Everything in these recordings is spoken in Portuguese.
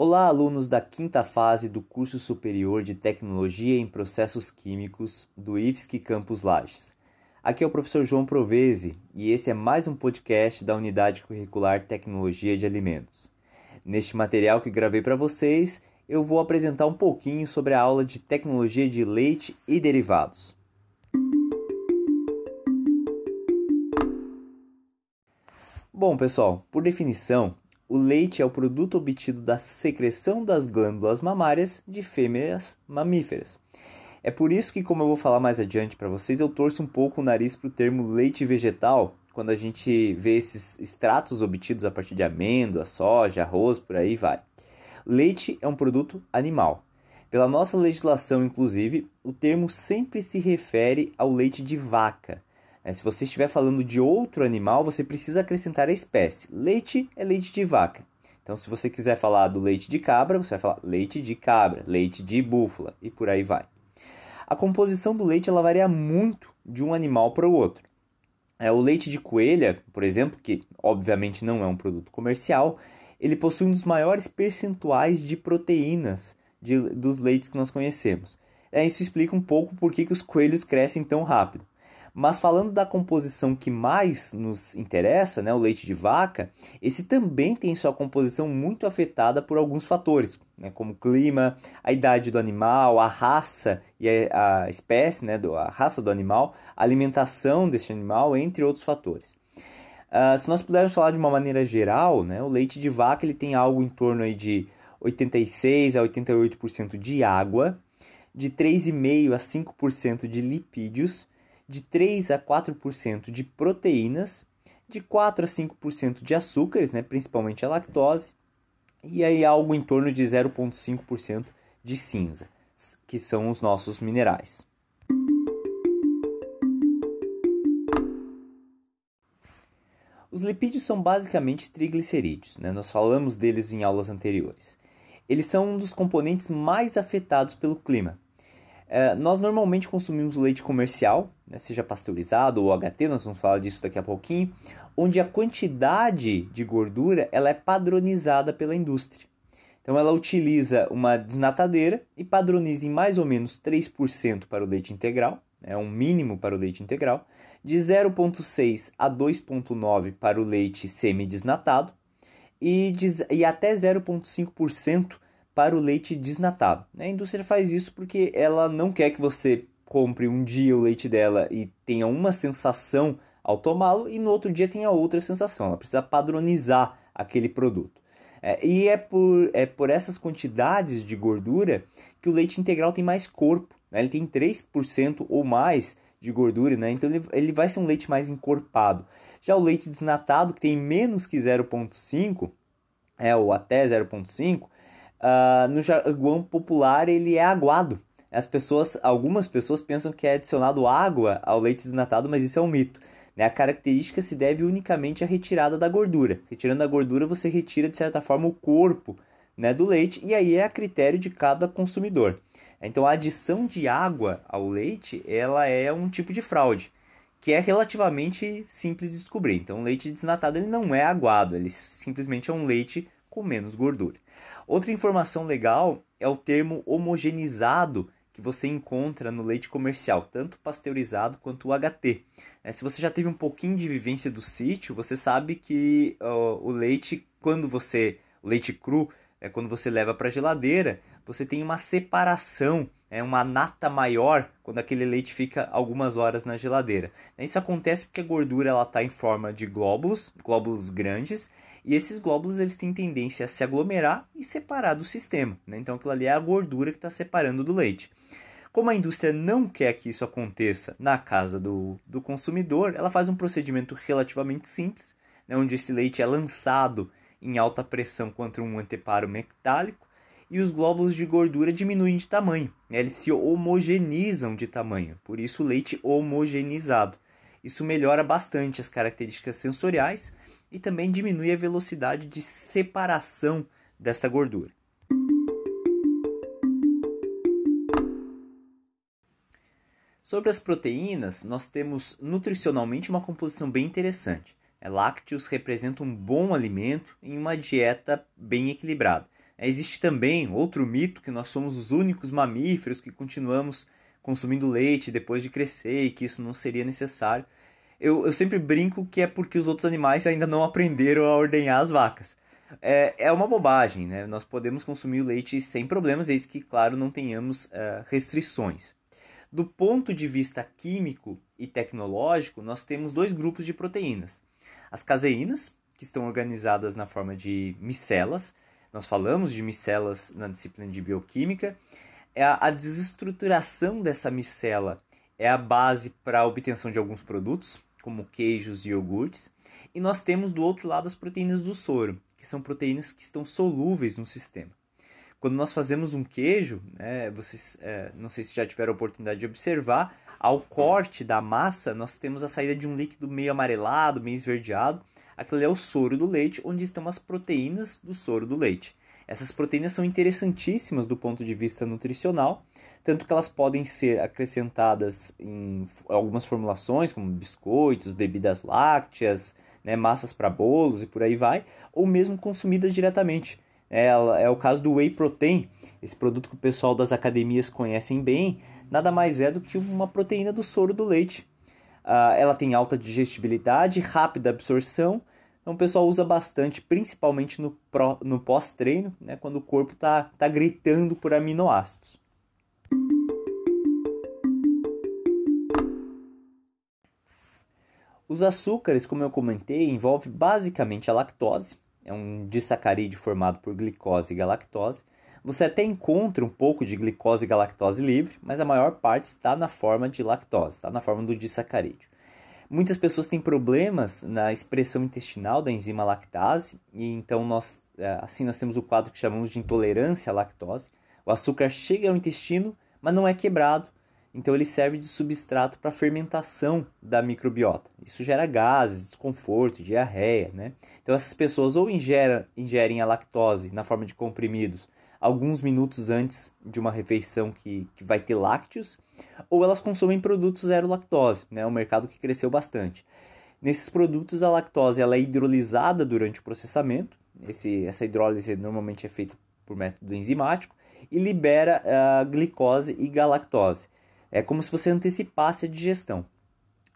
Olá, alunos da quinta fase do curso superior de Tecnologia em Processos Químicos do IFSC Campus Lages. Aqui é o professor João Provese e esse é mais um podcast da Unidade Curricular Tecnologia de Alimentos. Neste material que gravei para vocês, eu vou apresentar um pouquinho sobre a aula de Tecnologia de Leite e Derivados. Bom, pessoal, por definição, o leite é o produto obtido da secreção das glândulas mamárias de fêmeas mamíferas. É por isso que, como eu vou falar mais adiante para vocês, eu torço um pouco o nariz para o termo leite vegetal, quando a gente vê esses extratos obtidos a partir de amêndoa, soja, arroz, por aí vai. Leite é um produto animal. Pela nossa legislação, inclusive, o termo sempre se refere ao leite de vaca, se você estiver falando de outro animal, você precisa acrescentar a espécie. Leite é leite de vaca. Então, se você quiser falar do leite de cabra, você vai falar leite de cabra, leite de búfala e por aí vai. A composição do leite ela varia muito de um animal para o outro. É, o leite de coelha, por exemplo, que obviamente não é um produto comercial, ele possui um dos maiores percentuais de proteínas de, dos leites que nós conhecemos. É, isso explica um pouco por que, que os coelhos crescem tão rápido. Mas falando da composição que mais nos interessa, né, o leite de vaca, esse também tem sua composição muito afetada por alguns fatores, né, como clima, a idade do animal, a raça e a, espécie, né, a raça do animal, a alimentação desse animal, entre outros fatores. Uh, se nós pudermos falar de uma maneira geral, né, o leite de vaca ele tem algo em torno aí de 86 a 88% de água, de 3,5 a 5% de lipídios de 3 a 4% de proteínas, de 4 a 5% de açúcares, né, principalmente a lactose, e aí algo em torno de 0,5% de cinza, que são os nossos minerais. Os lipídios são basicamente triglicerídeos, né? nós falamos deles em aulas anteriores. Eles são um dos componentes mais afetados pelo clima, é, nós normalmente consumimos leite comercial, né, seja pasteurizado ou HT, nós vamos falar disso daqui a pouquinho, onde a quantidade de gordura ela é padronizada pela indústria. Então ela utiliza uma desnatadeira e padroniza em mais ou menos 3% para o leite integral, é né, um mínimo para o leite integral, de 0,6 a 2,9 para o leite semi-desnatado e, de, e até 0,5% para o leite desnatado. A indústria faz isso porque ela não quer que você compre um dia o leite dela e tenha uma sensação ao tomá-lo e no outro dia tenha outra sensação. Ela precisa padronizar aquele produto. É, e é por, é por essas quantidades de gordura que o leite integral tem mais corpo. Né? Ele tem 3% ou mais de gordura, né? então ele, ele vai ser um leite mais encorpado. Já o leite desnatado, que tem menos que 0,5, é, ou até 0,5, uh, no jargão popular ele é aguado. As pessoas, algumas pessoas pensam que é adicionado água ao leite desnatado, mas isso é um mito. Né? A característica se deve unicamente à retirada da gordura. Retirando a gordura, você retira de certa forma o corpo né, do leite e aí é a critério de cada consumidor. Então a adição de água ao leite ela é um tipo de fraude que é relativamente simples de descobrir. Então o leite desnatado ele não é aguado, ele simplesmente é um leite com menos gordura. Outra informação legal é o termo homogeneizado que você encontra no leite comercial, tanto pasteurizado quanto o HT. É, se você já teve um pouquinho de vivência do sítio, você sabe que o leite, quando você. O leite cru, é, quando você leva para a geladeira, você tem uma separação, é uma nata maior quando aquele leite fica algumas horas na geladeira. Isso acontece porque a gordura está em forma de glóbulos, glóbulos grandes, e esses glóbulos eles têm tendência a se aglomerar e separar do sistema. Né? Então aquilo ali é a gordura que está separando do leite. Como a indústria não quer que isso aconteça na casa do, do consumidor, ela faz um procedimento relativamente simples, né? onde esse leite é lançado em alta pressão contra um anteparo metálico e os glóbulos de gordura diminuem de tamanho, né? eles se homogenizam de tamanho, por isso o leite homogeneizado. Isso melhora bastante as características sensoriais e também diminui a velocidade de separação dessa gordura. Sobre as proteínas, nós temos nutricionalmente uma composição bem interessante. Lácteos representam um bom alimento em uma dieta bem equilibrada. Existe também outro mito que nós somos os únicos mamíferos que continuamos consumindo leite depois de crescer e que isso não seria necessário. Eu, eu sempre brinco que é porque os outros animais ainda não aprenderam a ordenhar as vacas. É, é uma bobagem, né? Nós podemos consumir o leite sem problemas, desde que, claro, não tenhamos uh, restrições. Do ponto de vista químico e tecnológico, nós temos dois grupos de proteínas. As caseínas, que estão organizadas na forma de micelas, nós falamos de micelas na disciplina de bioquímica, é a desestruturação dessa micela é a base para a obtenção de alguns produtos, como queijos e iogurtes. E nós temos do outro lado as proteínas do soro, que são proteínas que estão solúveis no sistema. Quando nós fazemos um queijo, né, vocês é, não sei se já tiveram a oportunidade de observar, ao corte da massa nós temos a saída de um líquido meio amarelado, meio esverdeado. Aquilo é o soro do leite, onde estão as proteínas do soro do leite. Essas proteínas são interessantíssimas do ponto de vista nutricional, tanto que elas podem ser acrescentadas em algumas formulações, como biscoitos, bebidas lácteas, né, massas para bolos e por aí vai, ou mesmo consumidas diretamente. É, é o caso do whey protein, esse produto que o pessoal das academias conhecem bem, nada mais é do que uma proteína do soro do leite. Uh, ela tem alta digestibilidade, rápida absorção, então o pessoal usa bastante, principalmente no, no pós-treino, né, quando o corpo está tá gritando por aminoácidos. Os açúcares, como eu comentei, envolve basicamente a lactose, é um disacarídeo formado por glicose e galactose. Você até encontra um pouco de glicose e galactose livre, mas a maior parte está na forma de lactose, está na forma do disacarídeo. Muitas pessoas têm problemas na expressão intestinal da enzima lactase, e então nós, é, assim nós temos o quadro que chamamos de intolerância à lactose. O açúcar chega ao intestino, mas não é quebrado, então ele serve de substrato para a fermentação da microbiota. Isso gera gases, desconforto, diarreia, né? Então essas pessoas ou ingerem, ingerem a lactose na forma de comprimidos alguns minutos antes de uma refeição que, que vai ter lácteos, ou elas consomem produtos zero lactose, né? um mercado que cresceu bastante. Nesses produtos, a lactose ela é hidrolisada durante o processamento, Esse, essa hidrólise normalmente é feita por método enzimático, e libera a uh, glicose e galactose. É como se você antecipasse a digestão.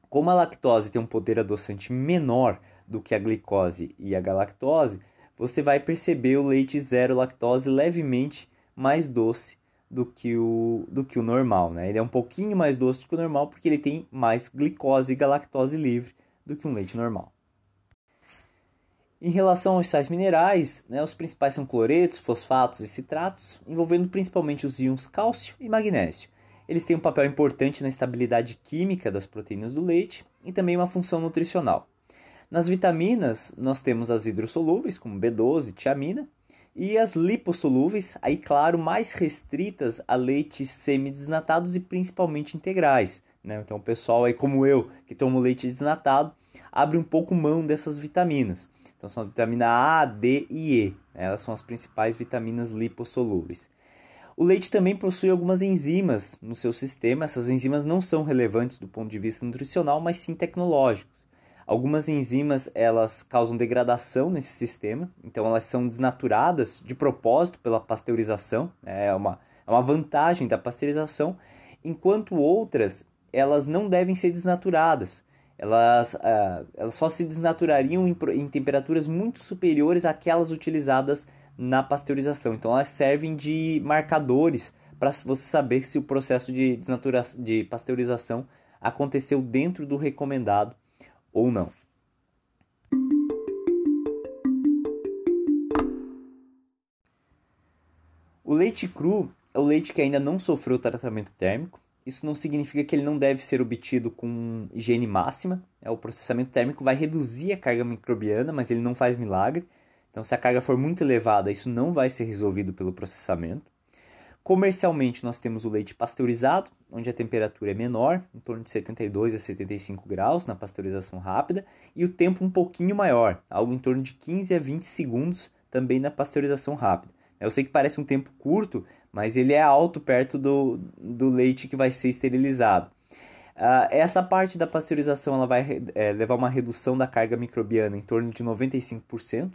Como a lactose tem um poder adoçante menor do que a glicose e a galactose, você vai perceber o leite zero lactose levemente mais doce do que o, do que o normal. Né? Ele é um pouquinho mais doce do que o normal porque ele tem mais glicose e galactose livre do que um leite normal. Em relação aos sais minerais, né, os principais são cloretos, fosfatos e citratos, envolvendo principalmente os íons cálcio e magnésio. Eles têm um papel importante na estabilidade química das proteínas do leite e também uma função nutricional. Nas vitaminas, nós temos as hidrossolúveis, como B12, tiamina, e as lipossolúveis, aí claro, mais restritas a leites semidesnatados e principalmente integrais. Né? Então o pessoal aí como eu, que toma leite desnatado, abre um pouco mão dessas vitaminas. Então são a vitamina A, D e E. Né? Elas são as principais vitaminas lipossolúveis. O leite também possui algumas enzimas no seu sistema. Essas enzimas não são relevantes do ponto de vista nutricional, mas sim tecnológicos. Algumas enzimas elas causam degradação nesse sistema, então elas são desnaturadas de propósito pela pasteurização, né? é uma, é uma vantagem da pasteurização, enquanto outras elas não devem ser desnaturadas. Elas, uh, elas só se desnaturariam em, em temperaturas muito superiores àquelas utilizadas na pasteurização. Então elas servem de marcadores para você saber se o processo de, de pasteurização aconteceu dentro do recomendado ou não. O leite cru é o leite que ainda não sofreu tratamento térmico. Isso não significa que ele não deve ser obtido com higiene máxima. É, o processamento térmico vai reduzir a carga microbiana, mas ele não faz milagre. Então, se a carga for muito elevada, isso não vai ser resolvido pelo processamento. Comercialmente, nós temos o leite pasteurizado, onde a temperatura é menor, em torno de 72 a 75 graus na pasteurização rápida, e o tempo um pouquinho maior, algo em torno de 15 a 20 segundos também na pasteurização rápida. Eu sei que parece um tempo curto, mas ele é alto perto do, do leite que vai ser esterilizado. Uh, essa parte da pasteurização ela vai é, levar uma redução da carga microbiana em torno de 95%.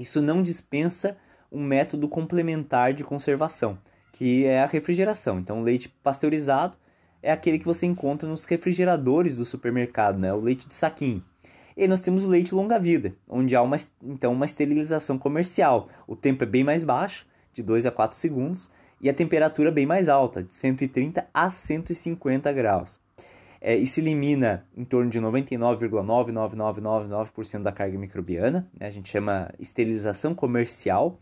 Isso não dispensa um método complementar de conservação, que é a refrigeração. Então, o leite pasteurizado é aquele que você encontra nos refrigeradores do supermercado, né? o leite de saquinho. E nós temos o leite longa-vida, onde há uma, então, uma esterilização comercial. O tempo é bem mais baixo, de 2 a 4 segundos, e a temperatura bem mais alta, de 130 a 150 graus. É, isso elimina em torno de 99,99999% da carga microbiana, né? a gente chama esterilização comercial.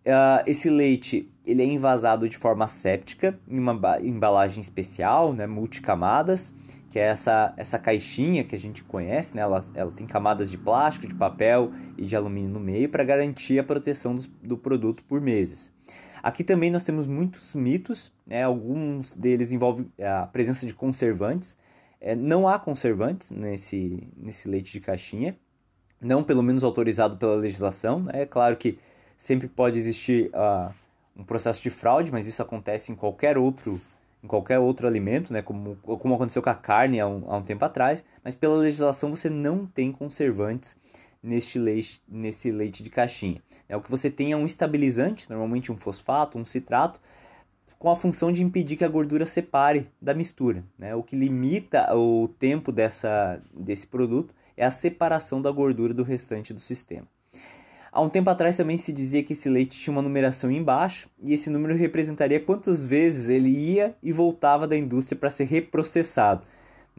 Uh, esse leite ele é envasado de forma séptica em uma embalagem especial, né, multicamadas, que é essa, essa caixinha que a gente conhece, né, ela, ela tem camadas de plástico, de papel e de alumínio no meio para garantir a proteção do, do produto por meses. Aqui também nós temos muitos mitos, né? alguns deles envolvem a presença de conservantes. É, não há conservantes nesse, nesse leite de caixinha, não pelo menos autorizado pela legislação. Né? É claro que sempre pode existir uh, um processo de fraude, mas isso acontece em qualquer outro em qualquer outro alimento, né, como, como aconteceu com a carne há um, há um tempo atrás, mas pela legislação você não tem conservantes neste leite, nesse leite de caixinha. É, o que você tem é um estabilizante, normalmente um fosfato, um citrato, com a função de impedir que a gordura separe da mistura. Né? O que limita o tempo dessa, desse produto é a separação da gordura do restante do sistema. Há um tempo atrás também se dizia que esse leite tinha uma numeração embaixo e esse número representaria quantas vezes ele ia e voltava da indústria para ser reprocessado.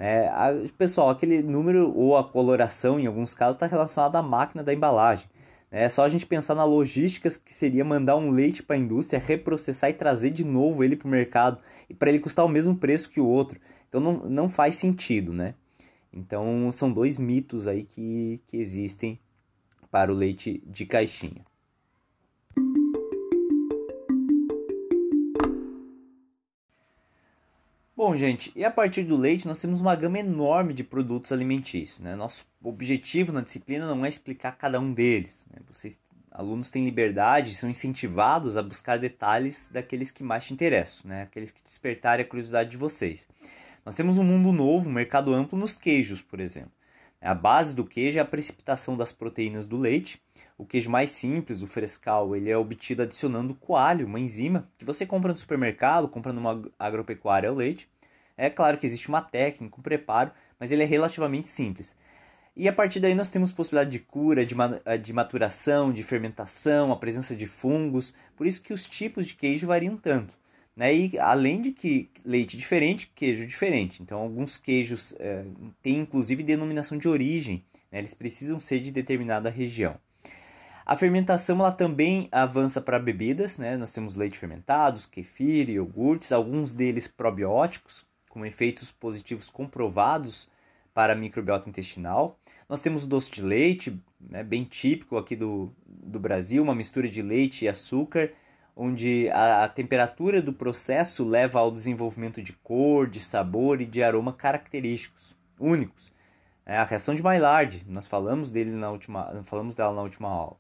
É, a, pessoal, aquele número ou a coloração, em alguns casos, está relacionado à máquina da embalagem. É só a gente pensar na logística que seria mandar um leite para a indústria, reprocessar e trazer de novo ele para o mercado e para ele custar o mesmo preço que o outro. Então não, não faz sentido, né? Então são dois mitos aí que, que existem para o leite de caixinha. Bom, gente, e a partir do leite nós temos uma gama enorme de produtos alimentícios. Né? Nosso objetivo na disciplina não é explicar cada um deles. Né? Vocês, alunos, têm liberdade, são incentivados a buscar detalhes daqueles que mais te interessam, né? aqueles que despertarem a curiosidade de vocês. Nós temos um mundo novo, um mercado amplo nos queijos, por exemplo. A base do queijo é a precipitação das proteínas do leite. O queijo mais simples, o frescal, ele é obtido adicionando coalho, uma enzima, que você compra no supermercado, compra numa agropecuária ao leite. É claro que existe uma técnica, um preparo, mas ele é relativamente simples. E a partir daí nós temos possibilidade de cura, de, de maturação, de fermentação, a presença de fungos. Por isso que os tipos de queijo variam tanto. Né? E além de que leite diferente, queijo diferente. Então alguns queijos é, têm inclusive denominação de origem. Né? Eles precisam ser de determinada região. A fermentação ela também avança para bebidas, né? Nós temos leite fermentados, kefir, iogurtes, alguns deles probióticos, com efeitos positivos comprovados para a microbiota intestinal. Nós temos o doce de leite, né, bem típico aqui do, do Brasil, uma mistura de leite e açúcar, onde a, a temperatura do processo leva ao desenvolvimento de cor, de sabor e de aroma característicos, únicos. É a reação de Maillard, nós falamos dele na última, falamos dela na última aula.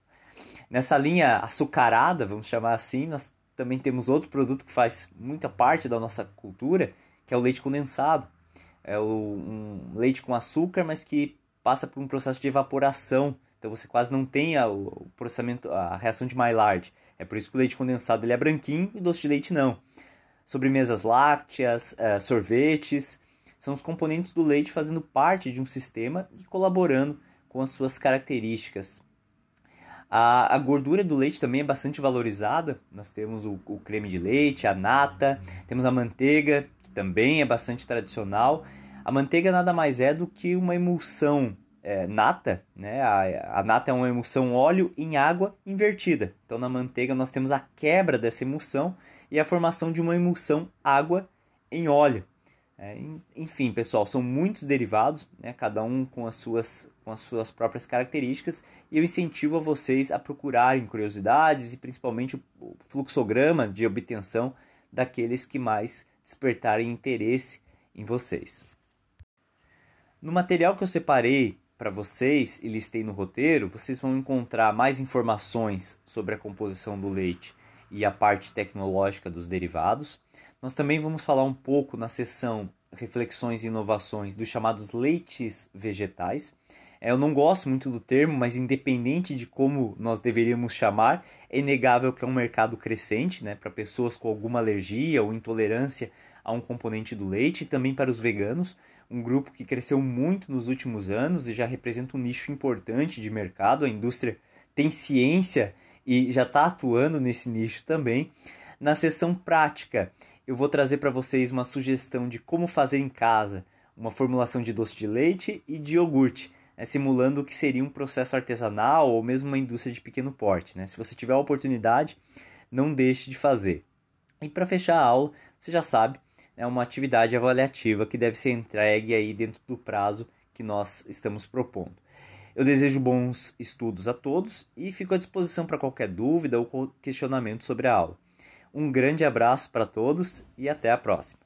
Nessa linha açucarada, vamos chamar assim, nós também temos outro produto que faz muita parte da nossa cultura, que é o leite condensado. É um leite com açúcar, mas que passa por um processo de evaporação. Então você quase não tem a, o processamento, a reação de Maillard. É por isso que o leite condensado ele é branquinho e o doce de leite não. Sobremesas lácteas, é, sorvetes, são os componentes do leite fazendo parte de um sistema e colaborando com as suas características. A, a gordura do leite também é bastante valorizada. Nós temos o, o creme de leite, a nata, temos a manteiga, também é bastante tradicional. A manteiga nada mais é do que uma emulsão é, nata, né? A, a, nata é uma emulsão óleo em água invertida. Então na manteiga nós temos a quebra dessa emulsão e a formação de uma emulsão água em óleo. É, enfim, pessoal, são muitos derivados, né? cada um com as, suas, com as suas próprias características, e eu incentivo a vocês a procurarem curiosidades e principalmente o fluxograma de obtenção daqueles que mais despertarem interesse em vocês. No material que eu separei para vocês e listei no roteiro, vocês vão encontrar mais informações sobre a composição do leite e a parte tecnológica dos derivados. Nós também vamos falar um pouco na seção Reflexões e Inovações dos chamados leites vegetais. É, eu não gosto muito do termo, mas independente de como nós deveríamos chamar, é inegável que é um mercado crescente né, para pessoas com alguma alergia ou intolerância a um componente do leite e também para os veganos, um grupo que cresceu muito nos últimos anos e já representa um nicho importante de mercado. A indústria tem ciência e já está atuando nesse nicho também. Na sessão prática, eu vou trazer para vocês uma sugestão de como fazer em casa uma formulação de doce de leite e de iogurte, né, simulando o que seria um processo artesanal ou mesmo uma indústria de pequeno porte. Né? Se você tiver a oportunidade, não deixe de fazer. E para fechar a aula, você já sabe, é uma atividade avaliativa que deve ser entregue aí dentro do prazo que nós estamos propondo. Eu desejo bons estudos a todos e fico à disposição para qualquer dúvida ou questionamento sobre a aula. Um grande abraço para todos e até a próxima.